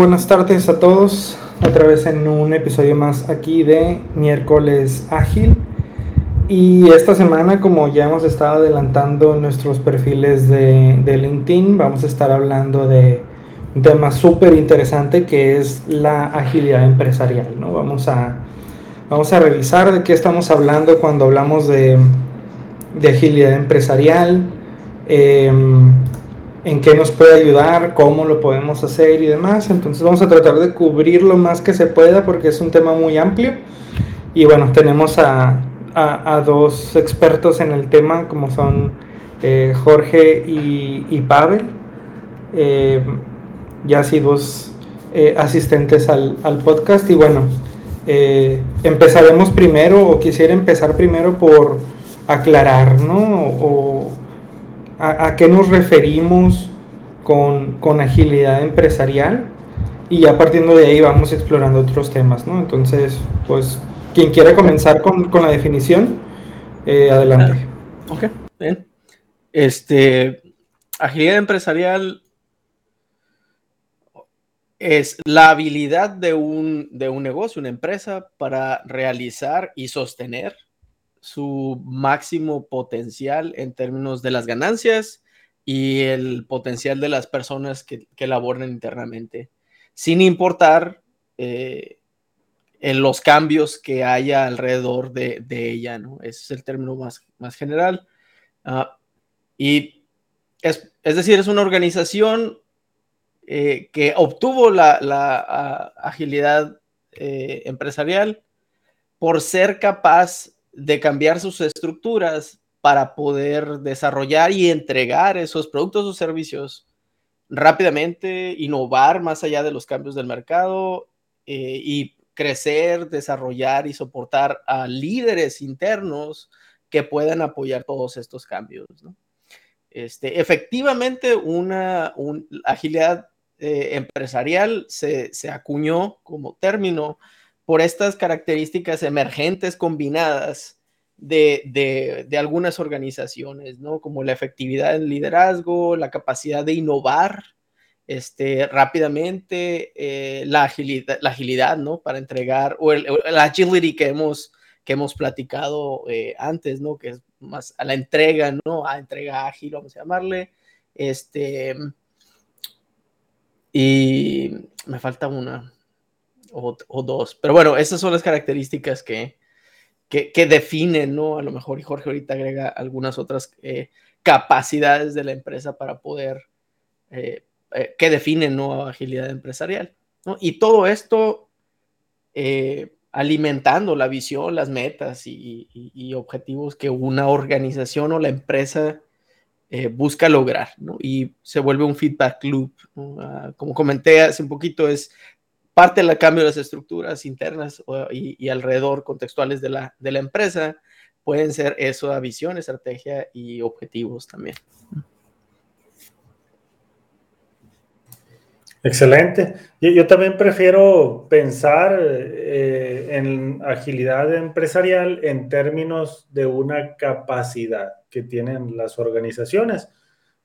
buenas tardes a todos. Otra vez en un episodio más aquí de miércoles ágil. Y esta semana, como ya hemos estado adelantando nuestros perfiles de, LinkedIn, vamos a estar hablando de un tema súper interesante que es la agilidad empresarial. ¿no? Vamos, a, vamos a revisar de qué estamos hablando cuando hablamos de, de agilidad empresarial. Eh, en qué nos puede ayudar, cómo lo podemos hacer y demás. Entonces vamos a tratar de cubrir lo más que se pueda porque es un tema muy amplio. Y bueno, tenemos a, a, dos expertos en el tema como son eh, Jorge y, Pavel, eh, ya así dos eh, asistentes al, al, podcast. Y bueno, empezaremos primero o quisiera empezar primero por aclarar, ¿no? A, qué nos referimos con, agilidad empresarial y ya partiendo de ahí vamos explorando otros temas, ¿no? Entonces, pues, quien quiera comenzar con, la definición, eh, adelante. Ah, ok, bien. Este, agilidad empresarial es la habilidad de un, de un negocio, una empresa, para realizar y sostener su máximo potencial en términos de las ganancias y el potencial de las personas que, que laboran internamente, sin importar eh, en los cambios que haya alrededor de, ella, ¿no? Ese es el término más, más general. Ah, y es, decir, es una organización eh, que obtuvo la, ah, agilidad eh, empresarial por ser capaz de cambiar sus estructuras para poder desarrollar y entregar esos productos o servicios rápidamente, innovar más allá de los cambios del mercado eh, y crecer, desarrollar y soportar a líderes internos que puedan apoyar todos estos cambios. Este, efectivamente, una, agilidad eh, empresarial se, se, acuñó como término por estas características emergentes combinadas de, algunas organizaciones, ¿no? Como la efectividad del liderazgo, la capacidad de innovar este, rápidamente, eh, la, agilidad, la agilidad, ¿no? Para entregar, o el, agility que hemos, que hemos platicado eh, antes, ¿no? Que es más a la entrega, ¿no? A entrega ágil, vamos a llamarle. Este, y me falta una o, dos. Pero bueno, esas son las características que, que, definen, ¿no? A lo mejor, y Jorge ahorita agrega algunas otras eh, capacidades de la empresa para poder, eh, eh, que definen, ¿no? Agilidad empresarial, ¿no? Y todo esto alimentando la visión, las metas y, objetivos que una organización o la empresa busca lograr, ¿no? Y se vuelve un feedback loop. Ah, como comenté hace un poquito, es parte del cambio de las estructuras internas y, alrededor contextuales de la, de la empresa pueden ser eso, visión, estrategia y objetivos también. Excelente. Yo, también prefiero pensar eh, en agilidad empresarial en términos de una capacidad que tienen las organizaciones.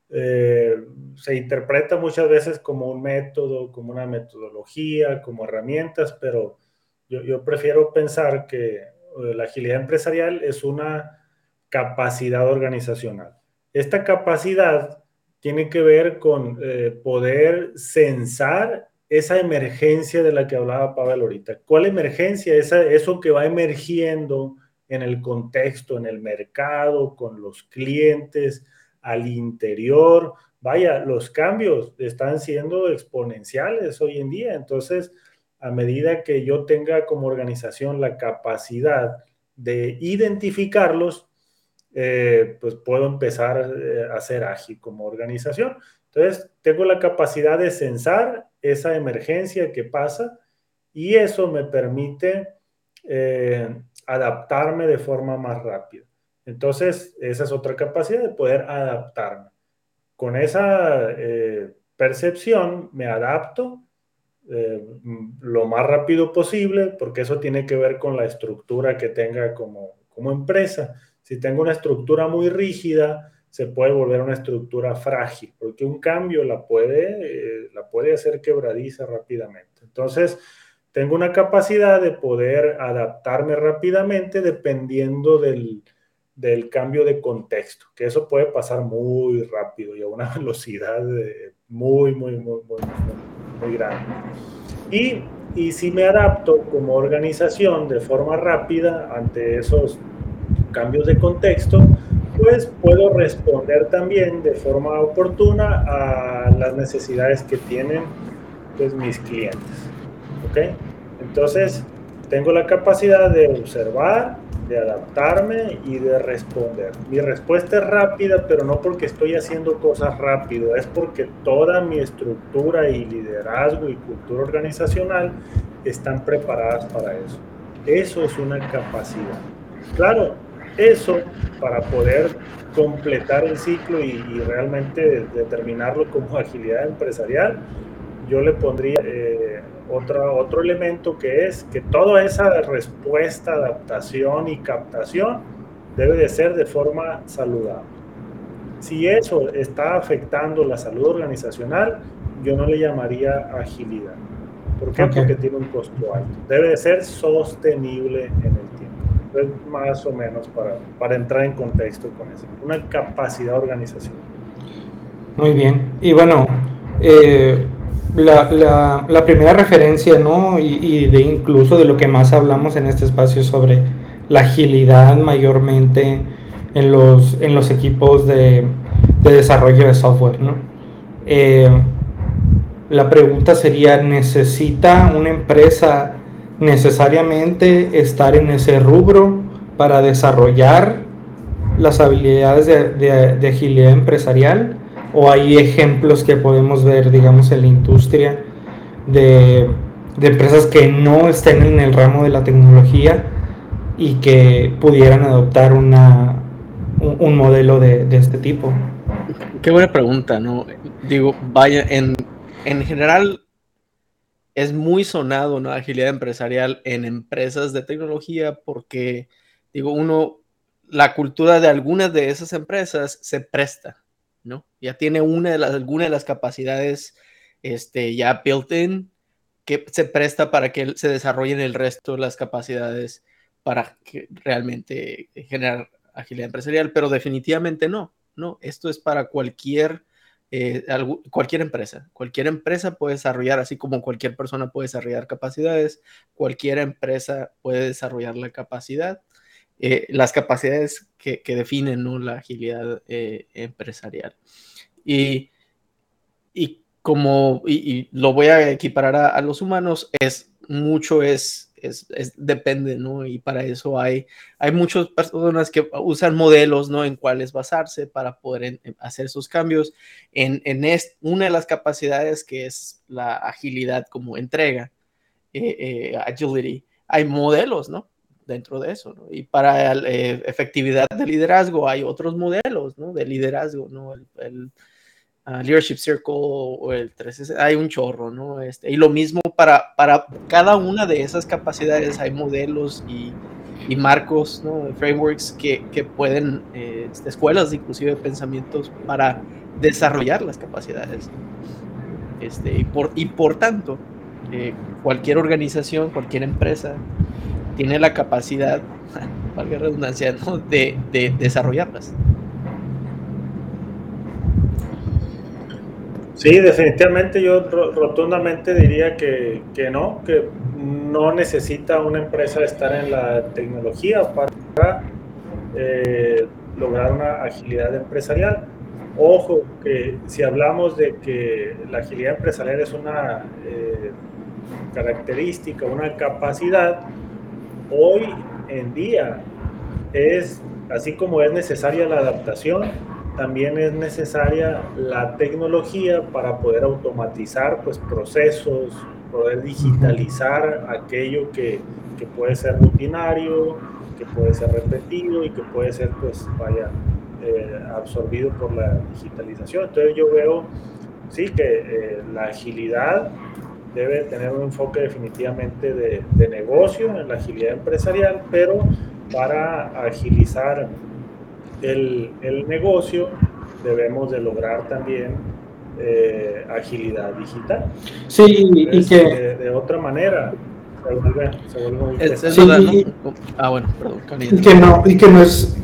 Eh, se interpreta muchas veces como un método, como una metodología, como herramientas, pero yo, prefiero pensar que eh, la agilidad empresarial es una capacidad organizacional. Esta capacidad tiene que ver con eh, poder censar esa emergencia de la que hablaba Pavel ahorita. ¿Cuál emergencia? Esa, eso que va emergiendo en el contexto, en el mercado, con los clientes, al interior. Vaya, los cambios están siendo exponenciales hoy en día. Entonces, a medida que yo tenga como organización la capacidad de identificarlos, eh, pues puedo empezar eh, a ser ágil como organización. Entonces, tengo la capacidad de censar esa emergencia que pasa y eso me permite eh, adaptarme de forma más rápida. Entonces, esa es otra capacidad de poder adaptarme. Con esa percepción me adapto lo más rápido posible porque eso tiene que ver con la estructura que tenga como, como empresa. Si tengo una estructura muy rígida, se puede volver una estructura frágil, porque un cambio la puede, eh, la puede hacer quebradiza rápidamente. Entonces, tengo una capacidad de poder adaptarme rápidamente dependiendo del, del cambio de contexto, que eso puede pasar muy rápido y a una velocidad muy, muy, muy, muy, muy grande. Y, y si me adapto como organización de forma rápida ante esos cambios de contexto, pues puedo responder también de forma oportuna a las necesidades que tienen pues, mis clientes. ¿Ok? Entonces, tengo la capacidad de observar, de adaptarme y de responder. Mi respuesta es rápida, pero no porque estoy haciendo cosas rápido, es porque toda mi estructura y liderazgo y cultura organizacional están preparadas para eso. Eso es una capacidad. Claro, eso para poder completar el ciclo y, realmente determinarlo como agilidad empresarial, yo le pondría eh, otro, otro elemento que es que toda esa respuesta, adaptación y captación debe de ser de forma saludable. Si eso está afectando la salud organizacional, yo no le llamaría agilidad. ¿Por qué? Porque tiene un costo alto. Debe de ser sostenible en el más o menos para, para entrar en contexto con eso. Una capacidad organizacional. Muy bien. Y bueno, eh, la, la, primera referencia, ¿no? Y, de incluso de lo que más hablamos en este espacio sobre la agilidad mayormente en los, en los equipos de, de desarrollo de software, ¿no? Eh, la pregunta sería, ¿necesita una empresa necesariamente estar en ese rubro para desarrollar las habilidades de, agilidad empresarial o hay ejemplos que podemos ver, digamos, en la industria de, empresas que no estén en el ramo de la tecnología y que pudieran adoptar una, un, modelo de, este tipo? Qué buena pregunta, ¿no? Digo, vaya, en, en general es muy sonado, ¿no? Agilidad empresarial en empresas de tecnología porque, digo, uno, la cultura de algunas de esas empresas se presta. Ya tiene una de las, alguna de las capacidades este, ya built-in que se presta para que se desarrollen el resto de las capacidades para realmente generar agilidad empresarial, pero definitivamente no, ¿no? Esto es para cualquier eh, cualquier empresa. Cualquier empresa puede desarrollar, así como cualquier persona puede desarrollar capacidades, cualquier empresa puede desarrollar la capacidad, eh, las capacidades que, definen la agilidad eh, empresarial. Y, como, y, lo voy a equiparar a, a los humanos, es mucho es es, depende, ¿no? Y para eso hay, hay muchas personas que usan modelos, ¿no? En cuáles basarse para poder hacer esos cambios. En, en una de las capacidades que es la agilidad como entrega, eh, eh, agility, hay modelos, ¿no? Dentro de eso, ¿no? Y para eh, efectividad de liderazgo hay otros modelos, ¿no? De liderazgo, ¿no? el Leadership Circle o el 360, hay un chorro, ¿no? Este, y lo mismo para, para cada una de esas capacidades hay modelos y, y marcos, ¿no? Frameworks que, que pueden, eh, este, escuelas inclusive de pensamientos para desarrollar las capacidades. Este, y, por, y por tanto, eh, cualquier organización, cualquier empresa tiene la capacidad, valga redundancia, ¿no? de, de desarrollarlas. Sí, definitivamente yo rotundamente diría que, que, no, que no necesita una empresa estar en la tecnología para eh, lograr una agilidad empresarial. Ojo, que si hablamos de que la agilidad empresarial es una eh, característica, una capacidad, hoy en día es, así como es necesaria la adaptación, también es necesaria la tecnología para poder automatizar pues, procesos, poder digitalizar aquello que, que puede ser rutinario, que puede ser repetido y que puede ser, pues, vaya, eh, absorbido por la digitalización. Entonces yo veo, sí, que eh, la agilidad debe tener un enfoque definitivamente de, de, negocio, en la agilidad empresarial, pero para agilizar el, el negocio debemos de lograr también eh, agilidad digital. Sí, y que... De, de, otra manera, se vuelve, se vuelve muy Es, es Sí, verdad, ¿no? y- Ah, bueno, perdón. Y que no, y que no es,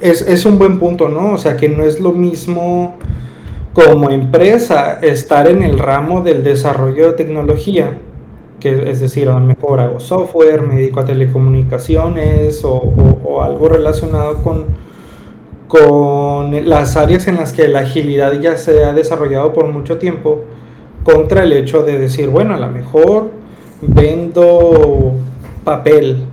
es, es un buen punto, ¿no? O sea, que no es lo mismo como empresa estar en el ramo del desarrollo de tecnología, que es decir, a lo mejor hago software, me dedico a telecomunicaciones o, o- o algo relacionado con, con las áreas en las que la agilidad ya se ha desarrollado por mucho tiempo, contra el hecho de decir, bueno, a lo mejor vendo papel,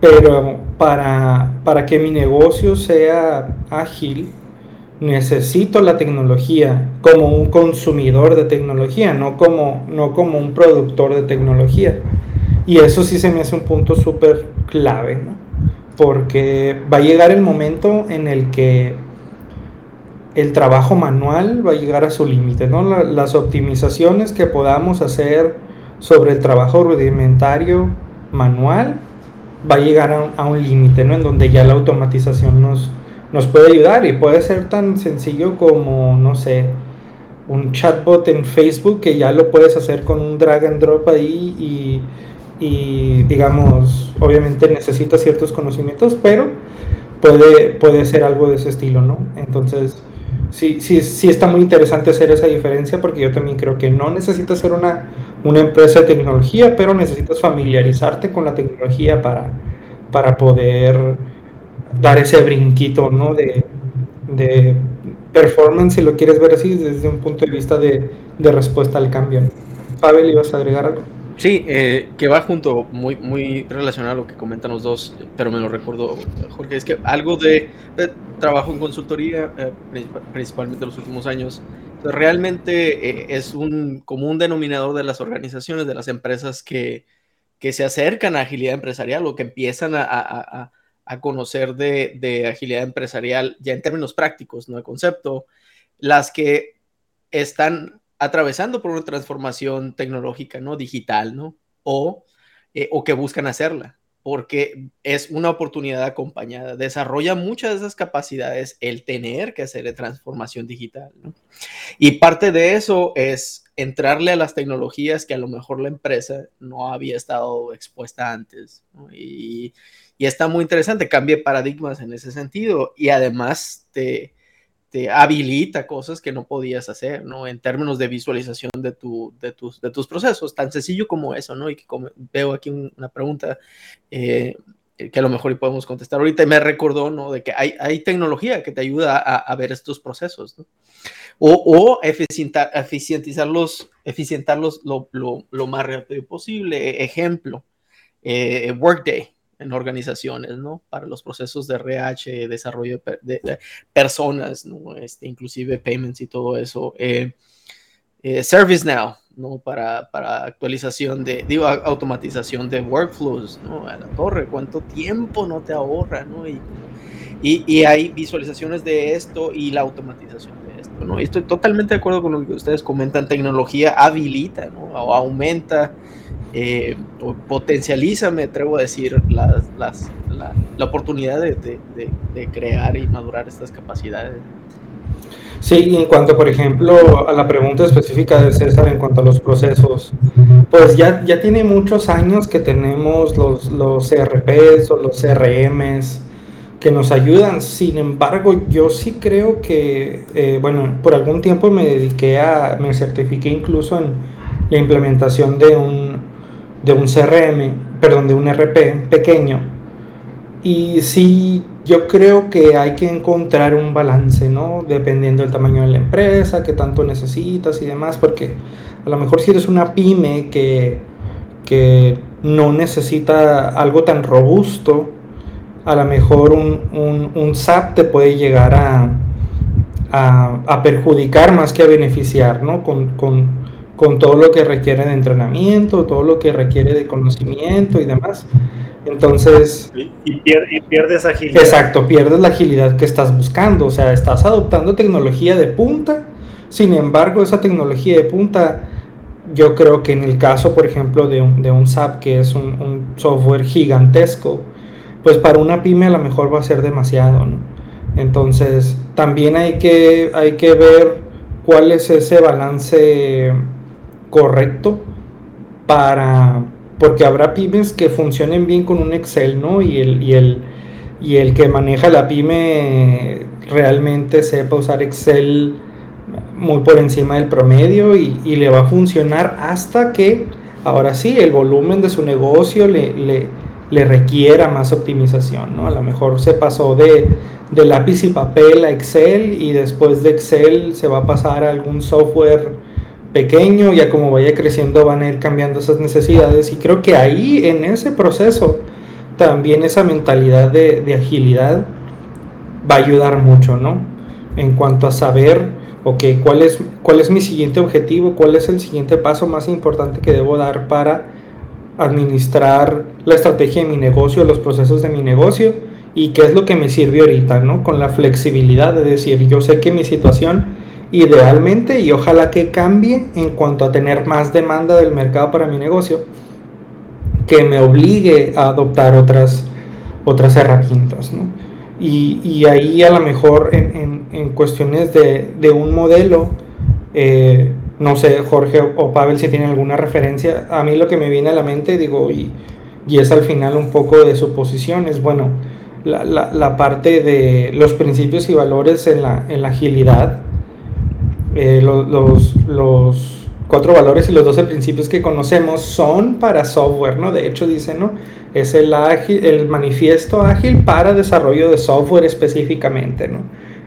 pero para, para que mi negocio sea ágil, necesito la tecnología como un consumidor de tecnología, no como, no como un productor de tecnología. Y eso sí se me hace un punto súper clave, ¿no? Porque va a llegar el momento en el que el trabajo manual va a llegar a su límite, ¿no? La- las optimizaciones que podamos hacer sobre el trabajo rudimentario manual va a llegar a un, a un límite, ¿no? En donde ya la automatización nos, nos puede ayudar y puede ser tan sencillo como, no sé, un chatbot en Facebook que ya lo puedes hacer con un drag and drop ahí y, y, digamos, obviamente necesita ciertos conocimientos, pero puede, puede ser algo de ese estilo, ¿no? Entonces, sí, sí, sí está muy interesante hacer esa diferencia porque yo también creo que no necesitas ser una, una empresa de tecnología, pero necesitas familiarizarte con la tecnología para, para poder dar ese brinquito, ¿no? De, de performance, si lo quieres ver así, desde un punto de vista de, de respuesta al cambio. Pavel, ¿ibas a agregar algo? Sí, eh, que va junto, muy, muy relacionado a lo que comentan los dos, pero me lo recordó Jorge, es que algo de, trabajo en consultoría, eh, princip- principalmente en los últimos años, pues, realmente eh, es un común denominador de las organizaciones, de las empresas que, que se acercan a agilidad empresarial o que empiezan a- a- a conocer de, de agilidad empresarial ya en términos prácticos, no de concepto, las que están atravesando por una transformación tecnológica, ¿no? Digital, ¿no? O, eh, o que buscan hacerla, porque es una oportunidad acompañada. Desarrolla muchas de esas capacidades el tener que hacer transformación digital, ¿no? Y parte de eso es entrarle a las tecnologías que a lo mejor la empresa no había estado expuesta antes. Y, y está muy interesante, cambia paradigmas en ese sentido y además te, te habilita cosas que no podías hacer, ¿no? En términos de visualización de, tu, de, tus, de tus procesos, tan sencillo como eso, ¿no? Y que como, veo aquí un, una pregunta eh, que a lo mejor podemos contestar ahorita y me recordó, ¿no? De que hay, hay tecnología que te ayuda a, a ver estos procesos, ¿no? O, o eficientar, eficientizarlos, eficientarlos lo, lo, lo, más rápido posible. Ejemplo, eh, Workday en organizaciones, ¿no? Para los procesos de RH, desarrollo de, de, de personas, ¿no? Este, inclusive payments y todo eso. Eh, eh, ServiceNow, ¿no? Para, para actualización de, digo, automatización de workflows, ¿no? A la torre, ¿cuánto tiempo no te ahorra, ¿no? Y, y, y, hay visualizaciones de esto y la automatización de esto, ¿no? Y estoy totalmente de acuerdo con lo que ustedes comentan, tecnología habilita, ¿no? O aumenta eh, potencializa, me atrevo a decir, las, las, la, la, oportunidad de, de, de, crear y madurar estas capacidades. Sí, y en cuanto, por ejemplo, a la pregunta específica de César en cuanto a los procesos, pues ya, ya tiene muchos años que tenemos los, los ERPs o los CRMs que nos ayudan. Sin embargo, yo sí creo que, eh, bueno, por algún tiempo me dediqué a, me certifiqué incluso en la implementación de un, de un CRM, perdón, de un RP pequeño. Y sí, yo creo que hay que encontrar un balance, ¿no? Dependiendo del tamaño de la empresa, qué tanto necesitas y demás, porque a lo mejor si eres una pyme que, que no necesita algo tan robusto, a lo mejor un, un, SAP te puede llegar a, a, perjudicar más que a beneficiar, ¿no? Con, con, todo lo que requiere de entrenamiento, todo lo que requiere de conocimiento y demás. Entonces... Y, pierdes agilidad. Exacto, pierdes la agilidad que estás buscando. O sea, estás adoptando tecnología de punta, sin embargo, esa tecnología de punta, yo creo que en el caso, por ejemplo, de un, de un SAP, que es un, un software gigantesco, pues para una pyme a lo mejor va a ser demasiado, ¿no? Entonces, también hay que, hay que ver cuál es ese balance correcto para, porque habrá pymes que funcionen bien con un Excel, ¿no? Y el, y el, y el que maneja la pyme realmente sepa usar Excel muy por encima del promedio y, y le va a funcionar hasta que, ahora sí, el volumen de su negocio le, le requiera más optimización, ¿no? A lo mejor se pasó de, de, lápiz y papel a Excel y después de Excel se va a pasar a algún software pequeño, ya como vaya creciendo van a ir cambiando esas necesidades y creo que ahí en ese proceso también esa mentalidad de, agilidad va a ayudar mucho, ¿no? En cuanto a saber, ok, ¿cuál es, cuál es mi siguiente objetivo, cuál es el siguiente paso más importante que debo dar para administrar la estrategia de mi negocio, los procesos de mi negocio y qué es lo que me sirve ahorita, ¿no? Con la flexibilidad de decir, yo sé que mi situación idealmente y ojalá que cambie en cuanto a tener más demanda del mercado para mi negocio, que me obligue a adoptar otras, otras herramientas, ¿no? Y, y ahí a lo mejor en, en, cuestiones de, de, un modelo, eh, no sé, Jorge o Pavel, si tienen alguna referencia. A mí lo que me viene a la mente, digo, y, y es al final un poco de su posición, es bueno, la, la, la parte de los principios y valores en la, en la agilidad, eh, los, los, los, cuatro valores y los doce principios que conocemos son para software, ¿no? De hecho dice, ¿no? Es el, ágil, el manifiesto ágil para desarrollo de software específicamente, ¿no?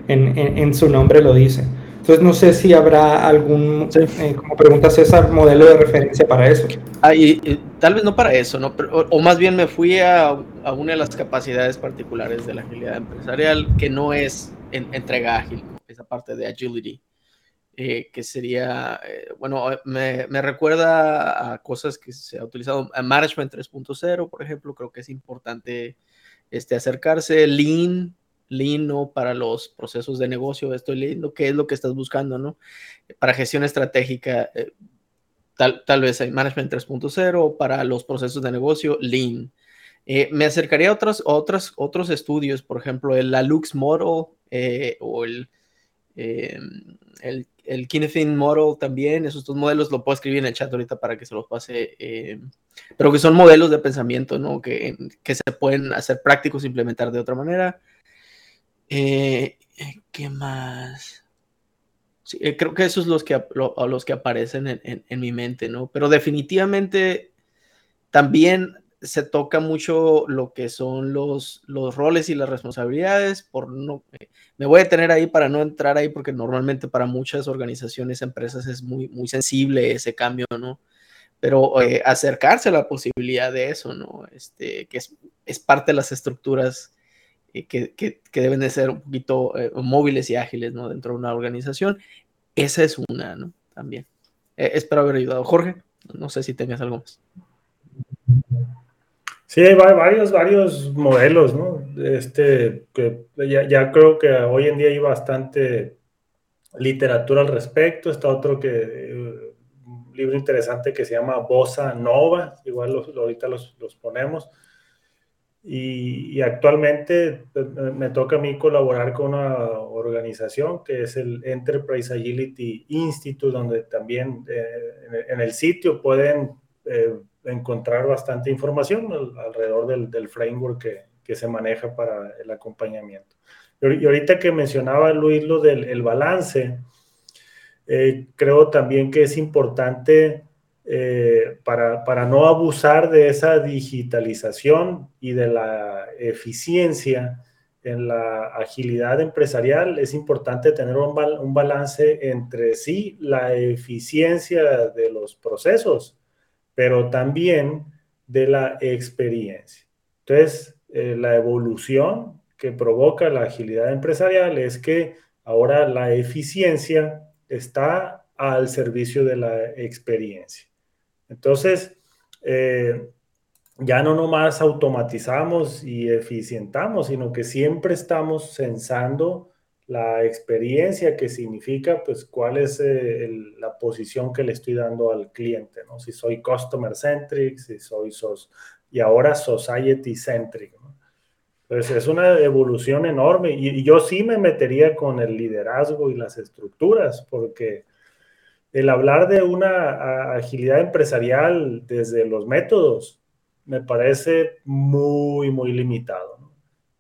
En, en, en su nombre lo dice. Entonces no sé si habrá algún, eh, como pregunta César, modelo de referencia para eso. Ah, y, tal vez no para eso, ¿no? o, más bien me fui a, a, una de las capacidades particulares de la agilidad empresarial, que no es en, entrega ágil, esa parte de agility, eh, que sería, eh, bueno, me, me, recuerda a cosas que se ha utilizado, en Management 3.0, por ejemplo, creo que es importante este, acercarse, Lean, Lean, ¿no? Para los procesos de negocio, estoy leyendo qué es lo que estás buscando, ¿no? Para gestión estratégica, eh, tal, tal, vez hay Management 3.0, para los procesos de negocio, Lean. Eh, me acercaría a otros, otros, otros estudios, por ejemplo, el Lux Model eh, o el, em, el, el Kinefin Model también. Esos dos modelos lo puedo escribir en el chat ahorita para que se los pase, em, pero que son modelos de pensamiento, ¿no? Que, que se pueden hacer prácticos, implementar de otra manera. Eh, eh, ¿Qué más? Sí, eh, creo que esos son los que, lo, los que aparecen en, en, en, mi mente, ¿no? Pero definitivamente también se toca mucho lo que son los, los roles y las responsabilidades. Por no, me voy a tener ahí para no entrar ahí porque normalmente para muchas organizaciones, empresas es muy, muy sensible ese cambio, ¿no? Pero eh, acercarse a la posibilidad de eso, ¿no? Este, que es, es parte de las estructuras eh, que, que, que, deben de ser un poquito eh, móviles y ágiles ¿no? dentro de una organización. Esa es una, ¿no? También. Eh, espero haber ayudado. Jorge, no sé si tengas algo más. Sí, hay varios, varios modelos, ¿no? Este, que ya, ya, creo que hoy en día hay bastante literatura al respecto. Está otro que, libro interesante que se llama Bossa Nova, igual los, ahorita los, los ponemos y, y, actualmente pues, me toca a mí colaborar con una organización que es el Enterprise Agility Institute, donde también eh, en, el sitio pueden eh, encontrar bastante información alrededor del, del framework que, que se maneja para el acompañamiento. Y ahorita que mencionaba Luis lo del balance, eh, creo también que es importante eh, para, para, no abusar de esa digitalización y de la eficiencia en la agilidad empresarial, es importante tener un, un balance entre sí, la eficiencia de los procesos, pero también de la experiencia. Entonces, eh, la evolución que provoca la agilidad empresarial es que ahora la eficiencia está al servicio de la experiencia. Entonces, eh, ya no nomás automatizamos y eficientamos, sino que siempre estamos censando la experiencia que significa, pues, cuál es eh, la posición que le estoy dando al cliente, ¿no? Si soy customer centric, si soy sos, y ahora society centric, entonces es una evolución enorme y, yo sí me metería con el liderazgo y las estructuras, porque el hablar de una agilidad empresarial desde los métodos me parece muy, muy limitado.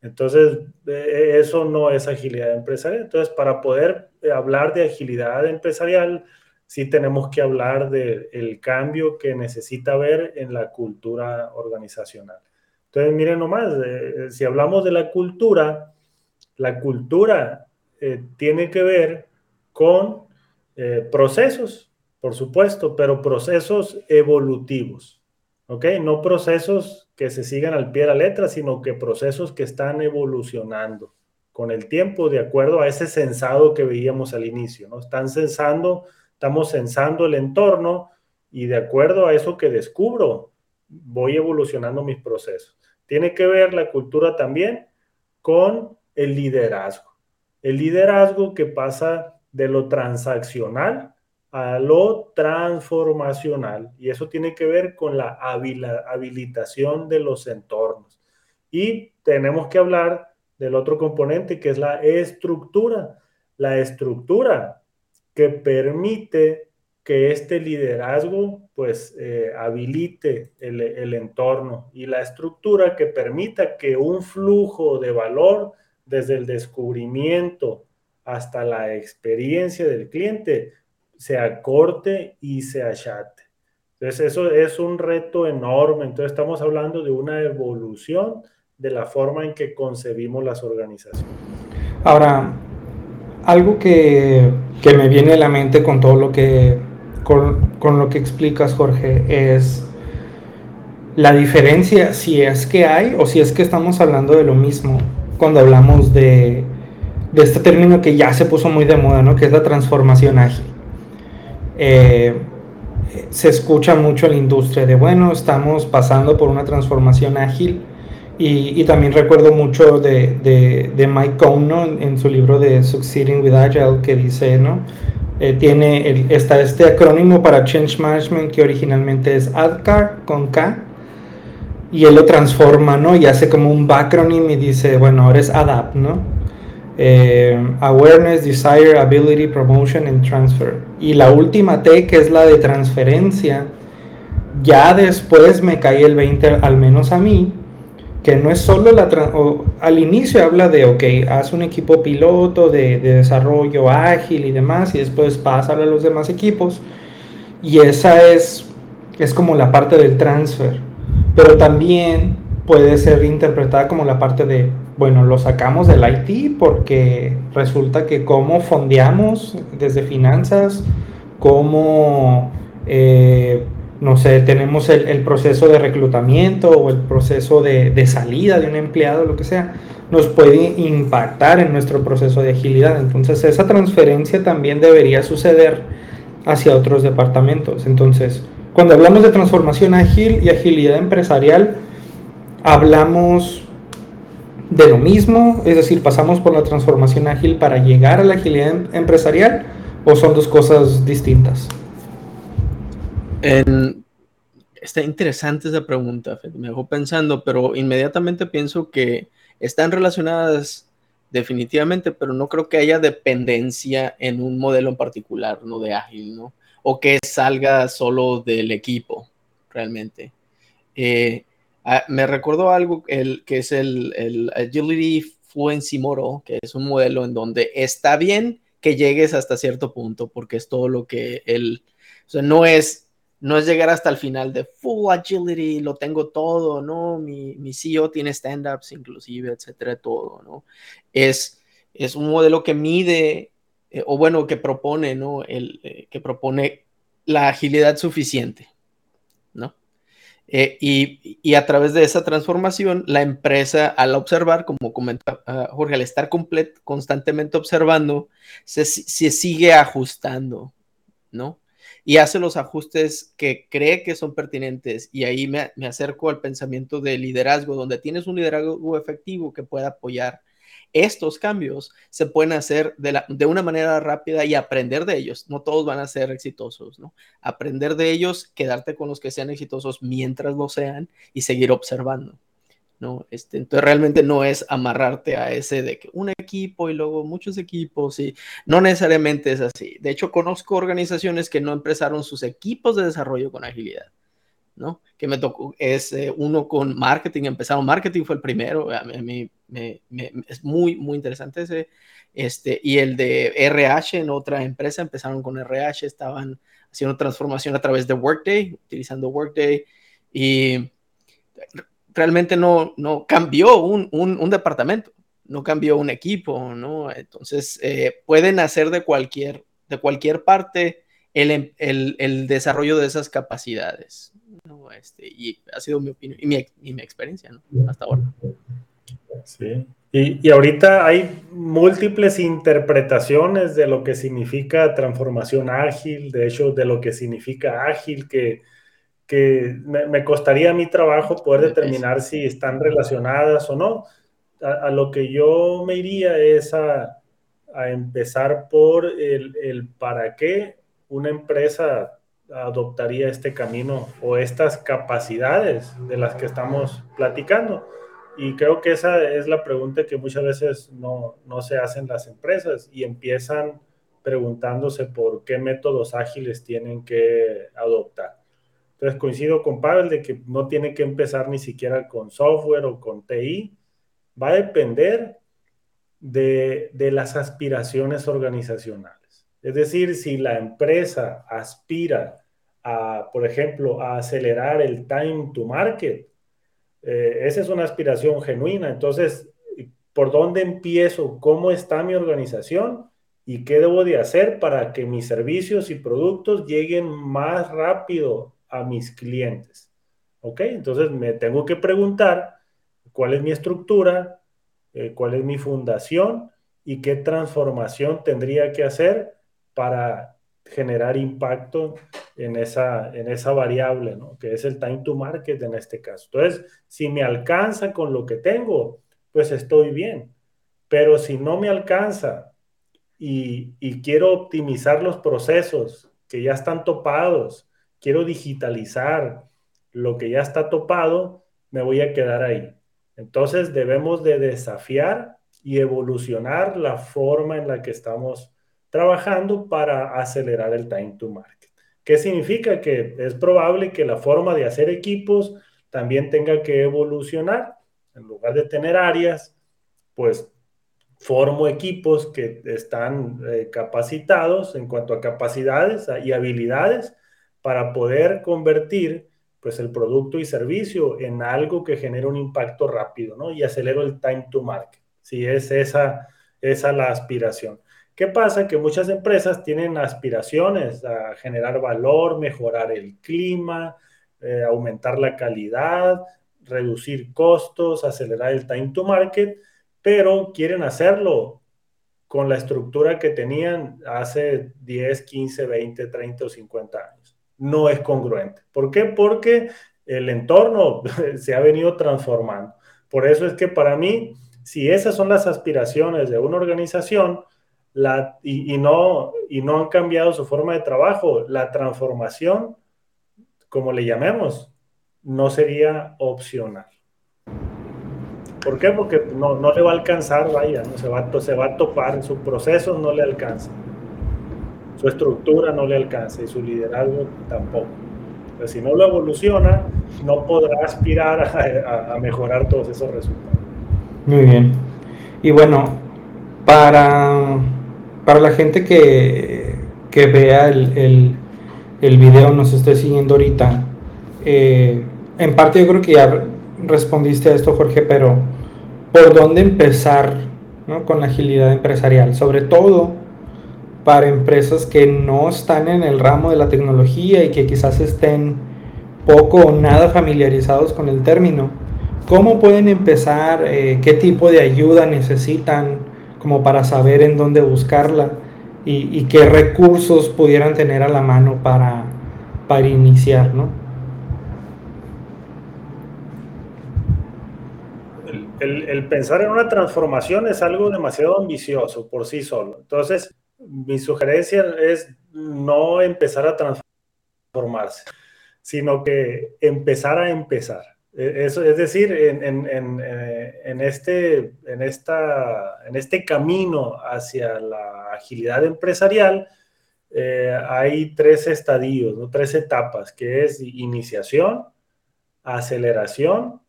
Entonces, e, eso no es agilidad empresarial. Entonces, para poder hablar de agilidad empresarial, sí tenemos que hablar del cambio que necesita haber en la cultura organizacional. Entonces, miren nomás, eh, si hablamos de la cultura, la cultura eh, tiene que ver con eh, procesos, por supuesto, pero procesos evolutivos, ¿ok? No procesos que se sigan al pie de la letra, sino que procesos que están evolucionando con el tiempo de acuerdo a ese sensado que veíamos al inicio, ¿no? Están sensando, estamos sensando el entorno y de acuerdo a eso que descubro, voy evolucionando mis procesos. Tiene que ver la cultura también con el liderazgo. El liderazgo que pasa de lo transaccional a lo transformacional. Y eso tiene que ver con la habilitación de los entornos. Y tenemos que hablar del otro componente que es la estructura. La estructura que permite que este liderazgo pues eh, habilite el, el, entorno y la estructura que permita que un flujo de valor desde el descubrimiento hasta la experiencia del cliente se acorte y se achate. Entonces eso es un reto enorme. Entonces estamos hablando de una evolución de la forma en que concebimos las organizaciones. Ahora, algo que, que me viene a la mente con todo lo que con, lo que explicas, Jorge, es la diferencia, si es que hay o si es que estamos hablando de lo mismo cuando hablamos de, de este término que ya se puso muy de moda, ¿no? que es la transformación ágil. Eh, se escucha mucho la industria de, bueno, estamos pasando por una transformación ágil. Y, también recuerdo mucho de, de, de Mike Cohn en, su libro de Succeeding with Agile, que dice, ¿no? Eh, tiene está este acrónimo para Change Management que originalmente es ADCAR con K y él lo transforma, ¿no? Y hace como un backronym y dice, bueno, ahora es ADAPT, ¿no? Eh, awareness, Desire, Ability, Promotion and Transfer. Y la última T, que es la de transferencia, ya después me cae el 20, al menos a mí, que no es solo la... al inicio habla de, ok, haz un equipo piloto de, desarrollo ágil y demás, y después pasa a los demás equipos. Y esa es, es como la parte del transfer. Pero también puede ser interpretada como la parte de, bueno, lo sacamos del IT porque resulta que cómo fondeamos desde finanzas, cómo... Eh, no sé, tenemos el, proceso de reclutamiento o el proceso de, salida de un empleado, lo que sea, nos puede impactar en nuestro proceso de agilidad. Entonces, esa transferencia también debería suceder hacia otros departamentos. Entonces, cuando hablamos de transformación ágil y agilidad empresarial, hablamos de lo mismo, es decir, pasamos por la transformación ágil para llegar a la agilidad empresarial o son dos cosas distintas. Está interesante esa pregunta, me dejó pensando, pero inmediatamente pienso que están relacionadas definitivamente, pero no creo que haya dependencia en un modelo en particular, no de ágil, ¿no? O que salga solo del equipo, realmente. Eh, Ah, me recordó algo el, que es el, el Agility Fluency Model, que es un modelo en donde está bien que llegues hasta cierto punto, porque es todo lo que él, o sea, no es, no es llegar hasta el final de full agility, lo tengo todo, ¿no? Mi, mi CEO tiene stand-ups inclusive, etcétera, todo, ¿no? Es, es un modelo que mide, eh, o bueno, que propone, ¿no? El, eh, que propone la agilidad suficiente. Eh, y, a través de esa transformación, la empresa, al observar, como comenta ah, Jorge, al estar constantemente observando, se, sigue ajustando, ¿no? Y hace los ajustes que cree que son pertinentes. Y ahí me, me acerco al pensamiento de liderazgo, donde tienes un liderazgo efectivo que pueda apoyar estos cambios se pueden hacer de, una manera rápida y aprender de ellos. No todos van a ser exitosos, ¿no? Aprender de ellos, quedarte con los que sean exitosos mientras lo sean y seguir observando, ¿no? Este, entonces realmente no es amarrarte a ese de que un equipo y luego muchos equipos y no necesariamente es así. De hecho, conozco organizaciones que no empezaron sus equipos de desarrollo con agilidad Que me tocó, es eh, uno con marketing, empezaron marketing, fue el primero, a mí, es muy, muy interesante ese, este, y el de RH en otra empresa, empezaron con RH, estaban haciendo transformación a través de Workday, utilizando Workday, y realmente no, no cambió un, un, departamento, no cambió un equipo, ¿no? Entonces, eh, pueden hacer de cualquier, de cualquier parte el, el, el desarrollo de esas capacidades. Este, y ha sido mi opinión y mi, experiencia hasta ahora. Sí. Y, y, ahorita hay múltiples interpretaciones de lo que significa transformación ágil, de hecho, de lo que significa ágil, que, que me, costaría mi trabajo poder determinar si están relacionadas o no. A, a, lo que yo me iría es a, a empezar por el, el para qué una empresa adoptaría este camino o estas capacidades de las que estamos platicando. Y creo que esa es la pregunta que muchas veces no, no se hacen las empresas y empiezan preguntándose por qué métodos ágiles tienen que adoptar. Entonces coincido con Pavel de que no tiene que empezar ni siquiera con software o con TI. Va a depender de, de las aspiraciones organizacionales. Es decir, si la empresa aspira por ejemplo, a acelerar el time to market. Eh, esa es una aspiración genuina. Entonces, ¿por dónde empiezo? ¿Cómo está mi organización? ¿Y qué debo de hacer para que mis servicios y productos lleguen más rápido a mis clientes? ¿Ok? Entonces me tengo que preguntar cuál es mi estructura, eh, cuál es mi fundación y qué transformación tendría que hacer para generar impacto en esa, en esa variable, ¿no? que es el time to market en este caso. Entonces, si me alcanza con lo que tengo, pues estoy bien. Pero si no me alcanza y, quiero optimizar los procesos que ya están topados, quiero digitalizar lo que ya está topado, me voy a quedar ahí. Entonces debemos de desafiar y evolucionar la forma en la que estamos trabajando para acelerar el time to market. ¿Qué significa? Que es probable que la forma de hacer equipos también tenga que evolucionar. En lugar de tener áreas, pues formo equipos que están eh, capacitados en cuanto a capacidades y habilidades para poder convertir pues el producto y servicio en algo que genere un impacto rápido, ¿no? Y acelero el time to market. Si es esa, esa la aspiración. ¿Qué pasa? Que muchas empresas tienen aspiraciones a generar valor, mejorar el clima, eh, aumentar la calidad, reducir costos, acelerar el time to market, pero quieren hacerlo con la estructura que tenían hace 10, 15, 20, 30 o 50 años. No es congruente. ¿Por qué? Porque el entorno se ha venido transformando. Por eso es que para mí, si esas son las aspiraciones de una organización, la, y, no, y no han cambiado su forma de trabajo, la transformación, como le llamemos, no sería opcional. ¿Por qué? Porque no, no le va a alcanzar, vaya, ¿no? se, va, se va a topar, su proceso no le alcanza, su estructura no le alcanza y su liderazgo tampoco. si no lo evoluciona, no podrá aspirar a, mejorar todos esos resultados. Muy bien. Y bueno, para, para la gente que, que vea el, el, video, nos esté siguiendo ahorita, eh, en parte yo creo que ya respondiste a esto, Jorge, pero ¿por dónde empezar con la agilidad empresarial? Sobre todo para empresas que no están en el ramo de la tecnología y que quizás estén poco o nada familiarizados con el término. ¿Cómo pueden empezar? Eh, ¿Qué tipo de ayuda necesitan como para saber en dónde buscarla? Y, qué recursos pudieran tener a la mano para, para iniciar, ¿no? el, pensar en una transformación es algo demasiado ambicioso por sí solo. Entonces, mi sugerencia es no empezar a transformarse, sino que empezar a empezar. E, es decir, en, eh, este, en, este camino hacia la agilidad empresarial, eh, hay tres estadios, tres etapas, que es iniciación, aceleración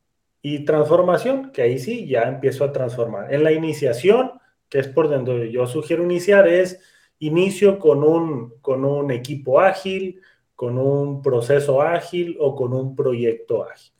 y transformación, que ahí sí ya empiezo a transformar. En la iniciación, que es por donde yo sugiero iniciar, es inicio con un equipo ágil, con un proceso ágil o con un proyecto ágil.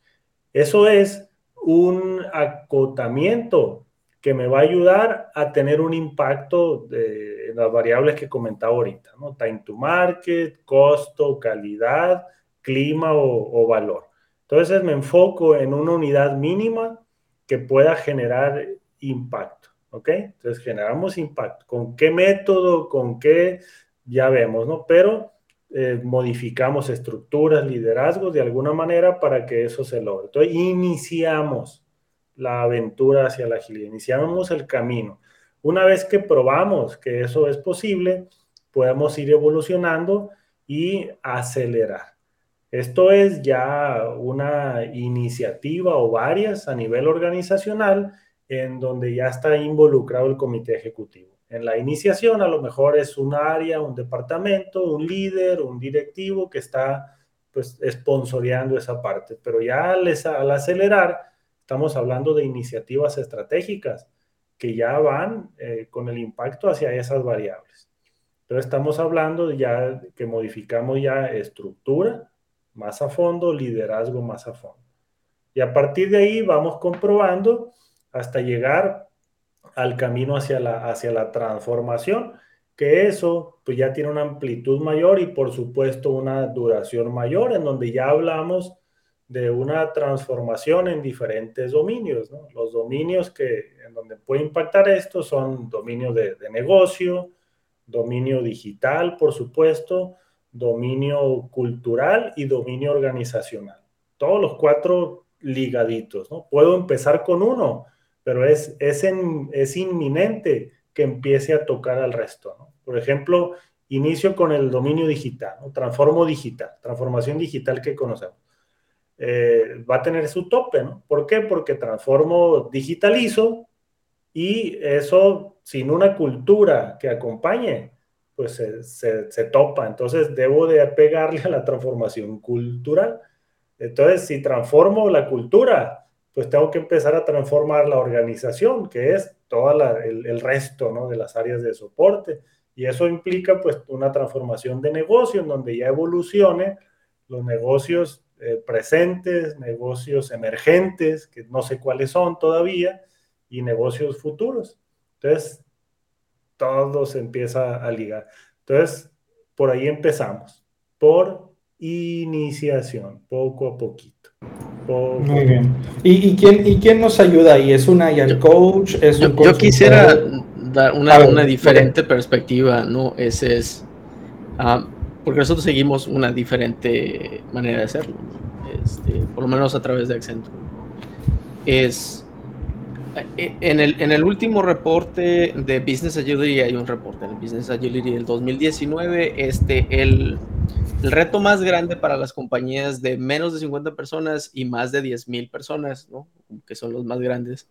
Eso es un acotamiento que me va a ayudar a tener un impacto de las variables que comentaba ahorita, ¿no? Time to market, costo, calidad, clima o valor. Entonces me enfoco en una unidad mínima que pueda generar impacto, ¿ok? Entonces generamos impacto. ¿Con qué método? ¿Con qué? Ya vemos, ¿no? Pero eh, modificamos estructuras, liderazgos de alguna manera para que eso se logre. Entonces iniciamos la aventura hacia la agilidad, iniciamos el camino. Una vez que probamos que eso es posible, podemos ir evolucionando y acelerar. Esto es ya una iniciativa o varias a nivel organizacional en donde ya está involucrado el comité ejecutivo. En la iniciación a lo mejor es un área, un departamento, un líder, un directivo que está pues esponsoreando esa parte, pero ya al, acelerar estamos hablando de iniciativas estratégicas que ya van eh, con el impacto hacia esas variables. Entonces estamos hablando ya que modificamos ya estructura, más a fondo, liderazgo más a fondo. Y a partir de ahí vamos comprobando hasta llegar al camino hacia la, hacia la transformación, que eso pues ya tiene una amplitud mayor y por supuesto una duración mayor, en donde ya hablamos de una transformación en diferentes dominios. Los dominios que en donde puede impactar esto son dominio de, de negocio, dominio digital, por supuesto, dominio cultural y dominio organizacional. Todos los cuatro ligaditos, ¿no? Puedo empezar con uno, pero es, es, inminente que empiece a tocar al resto, ¿no? Por ejemplo, inicio con el dominio digital, transformo digital, transformación digital que conocemos. Eh, va a tener su tope, ¿no? ¿Por qué? Porque transformo, digitalizo y eso sin una cultura que acompañe, pues se, topa. Entonces debo de pegarle a la transformación cultural. Entonces, si transformo la cultura, pues tengo que empezar a transformar la organización, que es todo el, resto ¿no? de las áreas de soporte. Y eso implica pues una transformación de negocio en donde ya evolucione los negocios eh, presentes, negocios emergentes, que no sé cuáles son todavía, y negocios futuros. Entonces, todo se empieza a ligar. Entonces, por ahí empezamos, por iniciación, poco a poquito. Muy bien. ¿Y, quién, ¿Y quién nos ayuda ahí? ¿Es un IR coach? ¿Es un yo, quisiera dar una, una diferente perspectiva, ¿no? Ese es, ah, porque nosotros seguimos una diferente manera de hacerlo, este, por lo menos a través de Accenture. Es eh, en el, en el último reporte de Business Agility, hay un reporte en el Business Agility del 2019, este, el, el reto más grande para las compañías de menos de 50 personas y más de 10 mil personas, ¿no? que son los más grandes,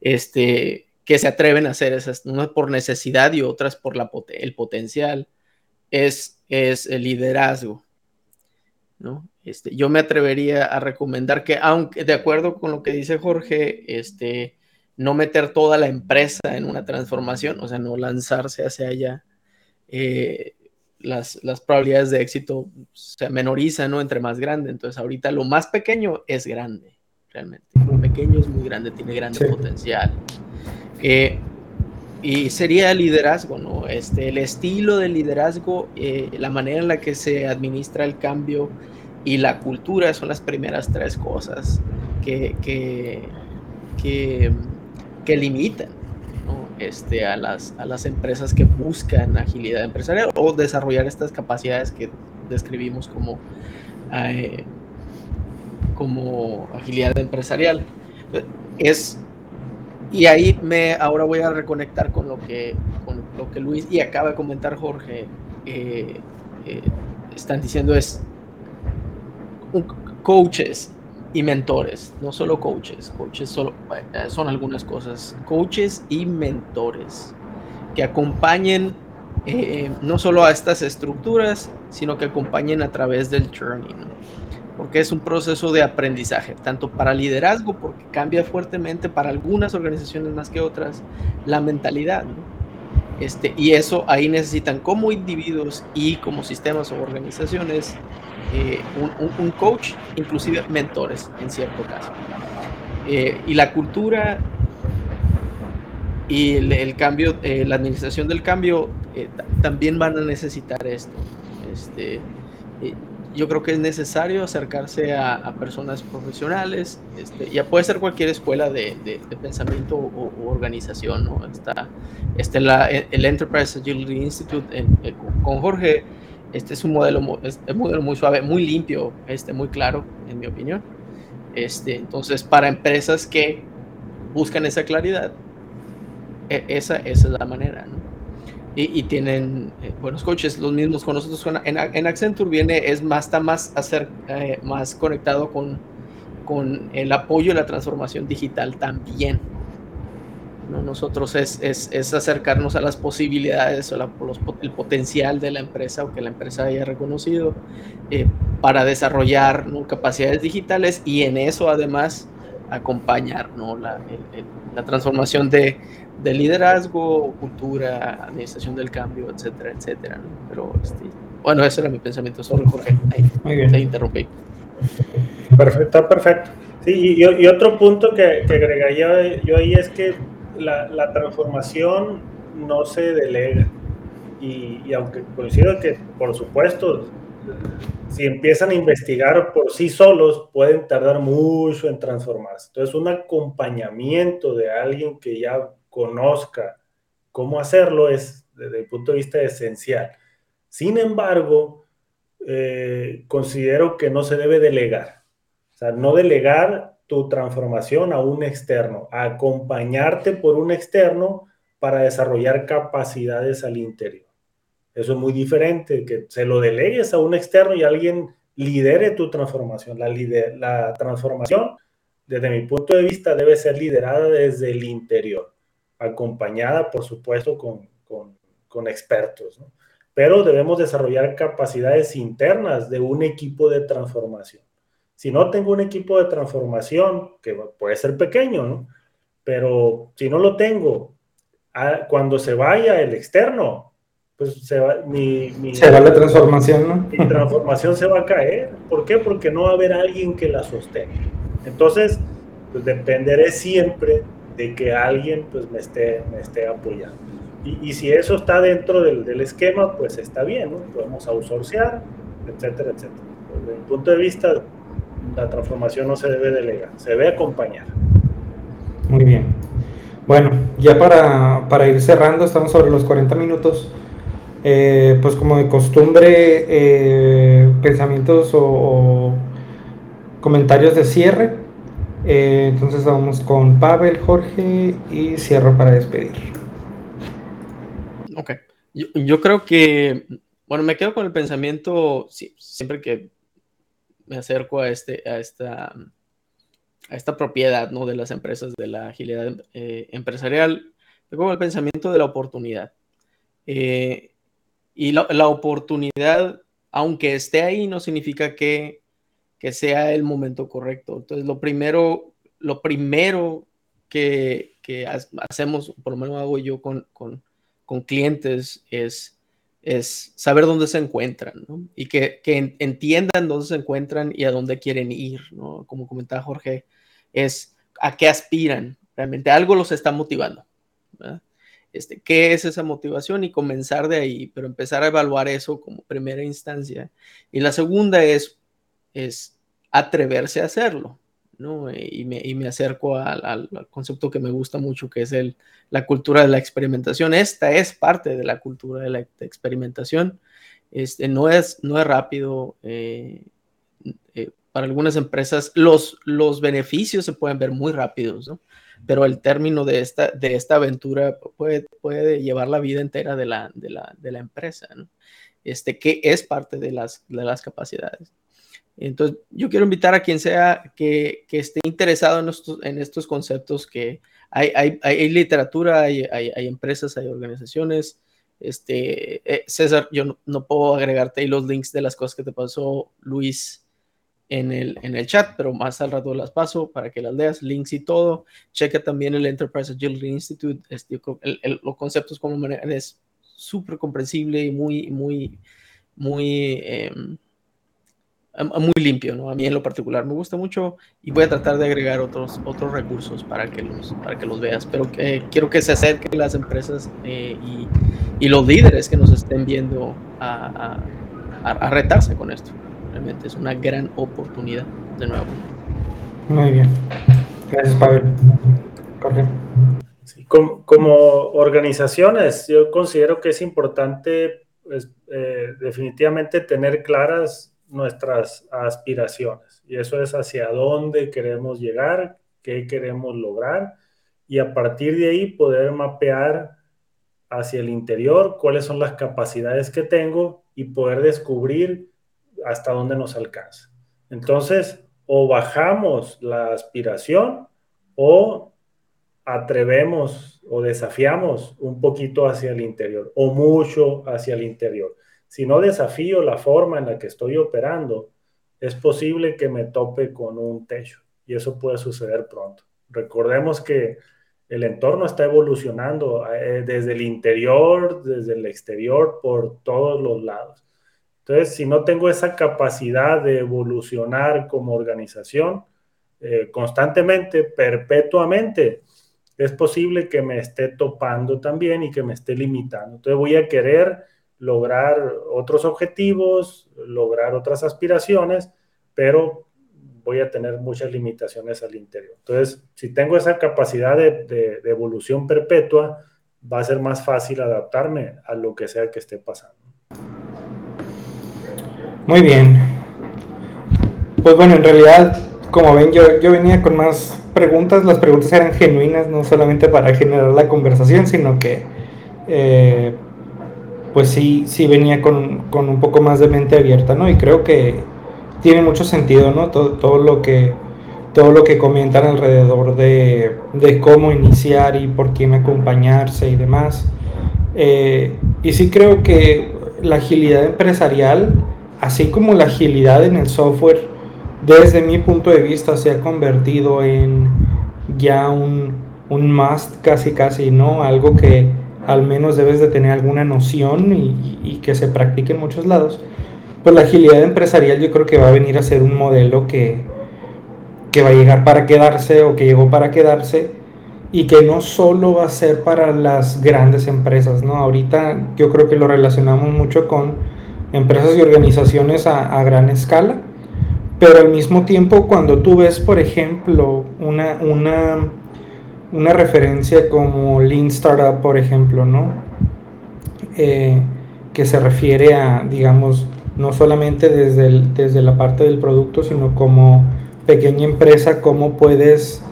este, que se atreven a hacer esas, unas por necesidad y otras por el potencial, es, es el liderazgo. ¿no? Este, yo me atrevería a recomendar que, aunque de acuerdo con lo que dice Jorge, este, no meter toda la empresa en una transformación, o sea, no lanzarse hacia allá. Eh, las, probabilidades de éxito se menorizan, ¿no? Entre más grande. Entonces, ahorita lo más pequeño es grande, realmente. Lo pequeño es muy grande, tiene grande potencial. Eh, y sería el liderazgo, ¿no? Este, el estilo del liderazgo, eh, la manera en la que se administra el cambio y la cultura son las primeras tres cosas que, que, que, limitan este, a, las, a las empresas que buscan agilidad empresarial o desarrollar estas capacidades que describimos como, eh, como agilidad empresarial. Es y ahí me, ahora voy a reconectar con lo que, con lo que Luis y acaba de comentar Jorge. Eh, eh, están diciendo es coaches y mentores, no solo coaches, coaches solo, eh, son algunas cosas, coaches y mentores que acompañen no solo a estas estructuras, sino que acompañen a través del journey porque es un proceso de aprendizaje, tanto para liderazgo, porque cambia fuertemente para algunas organizaciones más que otras, la mentalidad. Este, y eso ahí necesitan como individuos y como sistemas o organizaciones eh, un, coach, inclusive mentores en cierto caso. Eh, y la cultura y el, cambio, eh, la administración del cambio también van a necesitar esto. Este, yo creo que es necesario acercarse a, personas profesionales, este, ya puede ser cualquier escuela de, pensamiento o, organización, ¿no? Está, este, la, el Enterprise Agility Institute con Jorge, este es un modelo, es modelo muy suave, muy limpio, este, muy claro, en mi opinión. Este, entonces, para empresas que buscan esa claridad, e, esa, esa es la manera, y, tienen eh, buenos coaches, los mismos con nosotros. En, en Accenture viene, es más, está más, hacer, eh, más conectado con, con el apoyo y la transformación digital también. ¿No? Nosotros es, es, es, acercarnos a las posibilidades o el potencial de la empresa o que la empresa haya reconocido eh, para desarrollar capacidades digitales y en eso además acompañar ¿no? la, la transformación de de liderazgo, cultura, administración del cambio, etcétera, etcétera. Pero, este, bueno, ese era mi pensamiento sobre Jorge. Ahí, Muy bien. Te interrumpí. Perfecto, perfecto. Sí, y, otro punto que, que, agregaría yo ahí es que la, transformación no se delega. Y, y, aunque coincido que, por supuesto, si empiezan a investigar por sí solos, pueden tardar mucho en transformarse. Entonces, un acompañamiento de alguien que ya conozca cómo hacerlo es, desde el punto de vista esencial. Sin embargo, eh, considero que no se debe delegar. O sea, no delegar tu transformación a un externo, acompañarte por un externo para desarrollar capacidades al interior. Eso es muy diferente, que se lo delegues a un externo y alguien lidere tu transformación. La, la transformación, desde mi punto de vista, debe ser liderada desde el interior acompañada, por supuesto, con, con, expertos, Pero debemos desarrollar capacidades internas de un equipo de transformación. Si no tengo un equipo de transformación, que puede ser pequeño, Pero si no lo tengo, cuando se vaya el externo, pues se va, mi, se va la transformación, ¿no? Mi transformación se va a caer. ¿Por qué? Porque no va a haber alguien que la sostenga. Entonces, pues dependeré siempre de que alguien pues me esté, me esté apoyando. Y, y si eso está dentro del, del, esquema, pues está bien, ¿no? Podemos outsourcear, etcétera, etcétera. Desde mi punto de vista, la transformación no se debe delegar, se debe acompañar. Muy bien. Bueno, ya para, para ir cerrando, estamos sobre los 40 minutos. Eh, pues como de costumbre, eh, pensamientos o, o comentarios de cierre. Eh, entonces vamos con Pavel, Jorge y cierro para despedir. Ok. Yo, creo que, bueno, me quedo con el pensamiento, siempre que me acerco a, este, a, esta, a esta propiedad ¿no? de las empresas, de la agilidad eh, empresarial, con el pensamiento de la oportunidad. Eh, y la, la oportunidad, aunque esté ahí, no significa que que sea el momento correcto. Entonces, lo primero, lo primero que, que hacemos, por lo menos hago yo con, con, con clientes, es, es saber dónde se encuentran y que, que, entiendan dónde se encuentran y a dónde quieren ir. ¿no? Como comentaba Jorge, es a qué aspiran. Realmente algo los está motivando. Este, ¿Qué es esa motivación? Y comenzar de ahí, pero empezar a evaluar eso como primera instancia. Y la segunda es, es atreverse a hacerlo, ¿no? Y me, y me acerco al, concepto que me gusta mucho, que es el, la cultura de la experimentación. Esta es parte de la cultura de la experimentación. Este, no, es, no es rápido. Eh, eh, para algunas empresas los, los beneficios se pueden ver muy rápidos, ¿no? pero el término de esta, de esta aventura puede, puede llevar la vida entera de la, de la, de la empresa, este, que es parte de las, de las capacidades. Entonces, yo quiero invitar a quien sea que, esté interesado en estos, en estos conceptos, que hay, hay, hay literatura, hay, hay, empresas, hay organizaciones. Este, eh, César, yo no, puedo agregarte ahí los links de las cosas que te pasó Luis en el, en el chat, pero más al rato las paso para que las leas, links y todo. Checa también el Enterprise Agility Institute, este, el, los conceptos como es súper comprensible y muy, muy, muy... Eh, muy limpio, ¿no? A mí en lo particular me gusta mucho y voy a tratar de agregar otros, otros recursos para que los, para que los veas, pero que, quiero que se acerquen las empresas eh, y, y, los líderes que nos estén viendo a, a, a, retarse con esto. Realmente es una gran oportunidad, de nuevo. Muy bien. Gracias, Pavel. Sí, como, como, organizaciones, yo considero que es importante pues, eh, definitivamente tener claras nuestras aspiraciones. Y eso es hacia dónde queremos llegar, qué queremos lograr y a partir de ahí poder mapear hacia el interior cuáles son las capacidades que tengo y poder descubrir hasta dónde nos alcanza. Entonces, o bajamos la aspiración o atrevemos o desafiamos un poquito hacia el interior o mucho hacia el interior. Si no desafío la forma en la que estoy operando, es posible que me tope con un techo y eso puede suceder pronto. Recordemos que el entorno está evolucionando eh, desde el interior, desde el exterior, por todos los lados. Entonces, si no tengo esa capacidad de evolucionar como organización eh, constantemente, perpetuamente, es posible que me esté topando también y que me esté limitando. Entonces, voy a querer lograr otros objetivos, lograr otras aspiraciones, pero voy a tener muchas limitaciones al interior. Entonces, si tengo esa capacidad de, de, evolución perpetua, va a ser más fácil adaptarme a lo que sea que esté pasando. Muy bien. Pues bueno, en realidad, como ven, yo, yo venía con más preguntas. Las preguntas eran genuinas, no solamente para generar la conversación, sino que eh, pues sí, sí venía con, con, un poco más de mente abierta, ¿no? Y creo que tiene mucho sentido, ¿no? Todo, todo lo que todo lo que comentan alrededor de, de, cómo iniciar y por quién acompañarse y demás. Eh, y sí creo que la agilidad empresarial, así como la agilidad en el software, desde mi punto de vista se ha convertido en ya un, un must casi casi, ¿no? Algo que, al menos debes de tener alguna noción y, que se practique en muchos lados, pues la agilidad empresarial yo creo que va a venir a ser un modelo que, que va a llegar para quedarse o que llegó para quedarse y que no solo va a ser para las grandes empresas, ¿no? Ahorita yo creo que lo relacionamos mucho con empresas y organizaciones a, a gran escala, pero al mismo tiempo cuando tú ves, por ejemplo, una, una una referencia como Lean Startup, por ejemplo, ¿no? Eh, que se refiere a, digamos, no solamente desde, desde la parte del producto, sino como pequeña empresa, cómo puedes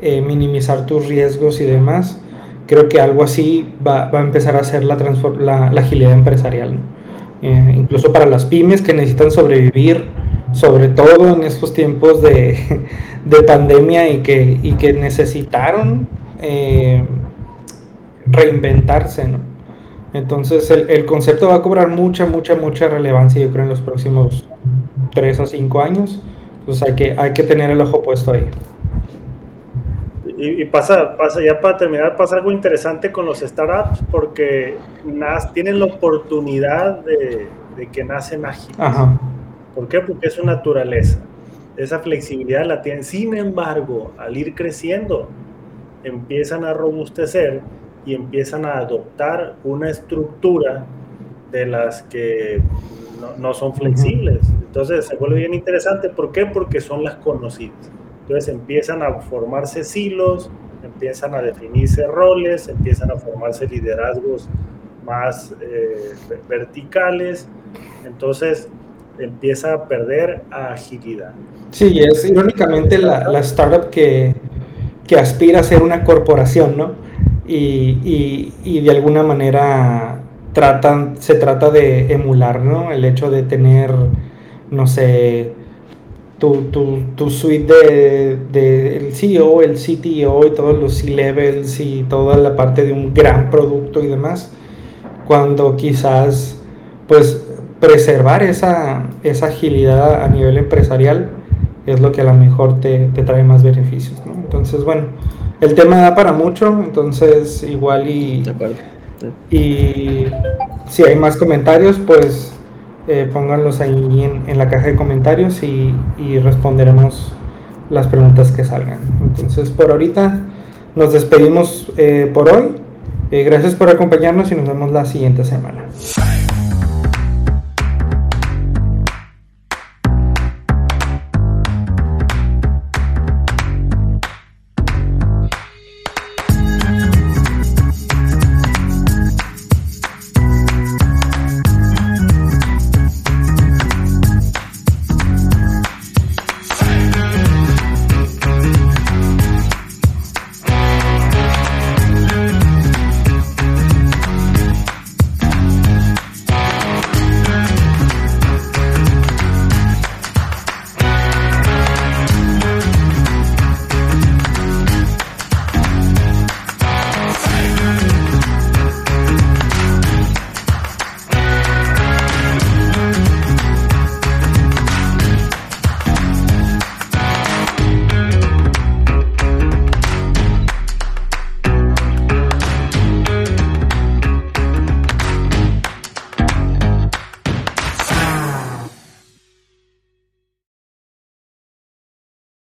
eh, minimizar tus riesgos y demás. Creo que algo así va, va a empezar a ser la, la, la agilidad empresarial. Eh, incluso para las pymes que necesitan sobrevivir, sobre todo en estos tiempos de, de pandemia y que, y que necesitaron eh, reinventarse, ¿no? Entonces el, el, concepto va a cobrar mucha, mucha, mucha relevancia, yo creo, en los próximos tres o cinco años. pues hay que, hay que tener el ojo puesto ahí. Y, pasa, pasa, ya para terminar, pasa algo interesante con los startups porque tienen la oportunidad de, que nacen ágiles. ¿Por qué? Porque es su naturaleza. Esa flexibilidad la tienen. Sin embargo, al ir creciendo, empiezan a robustecer y empiezan a adoptar una estructura de las que no, son flexibles. Entonces se vuelve bien interesante. ¿Por qué? Porque son las conocidas. Entonces empiezan a formarse silos, empiezan a definirse roles, empiezan a formarse liderazgos más eh, verticales. Entonces empieza a perder agilidad. Sí, es irónicamente la, startup que, que, aspira a ser una corporación, ¿no? Y, y, y, de alguna manera se trata de emular, ¿no? El hecho de tener, no sé, tu, tu, tu suite de, de, el CEO, el CTO y todos los C-levels y toda la parte de un gran producto y demás, cuando quizás pues preservar esa, esa agilidad a nivel empresarial es lo que a lo mejor te, te trae más beneficios. ¿no? Entonces, bueno, el tema da para mucho, entonces igual y, y si hay más comentarios, pues eh, pónganlos ahí en, la caja de comentarios y, responderemos las preguntas que salgan. Entonces, por ahorita nos despedimos eh, por hoy. Eh, gracias por acompañarnos y nos vemos la siguiente semana.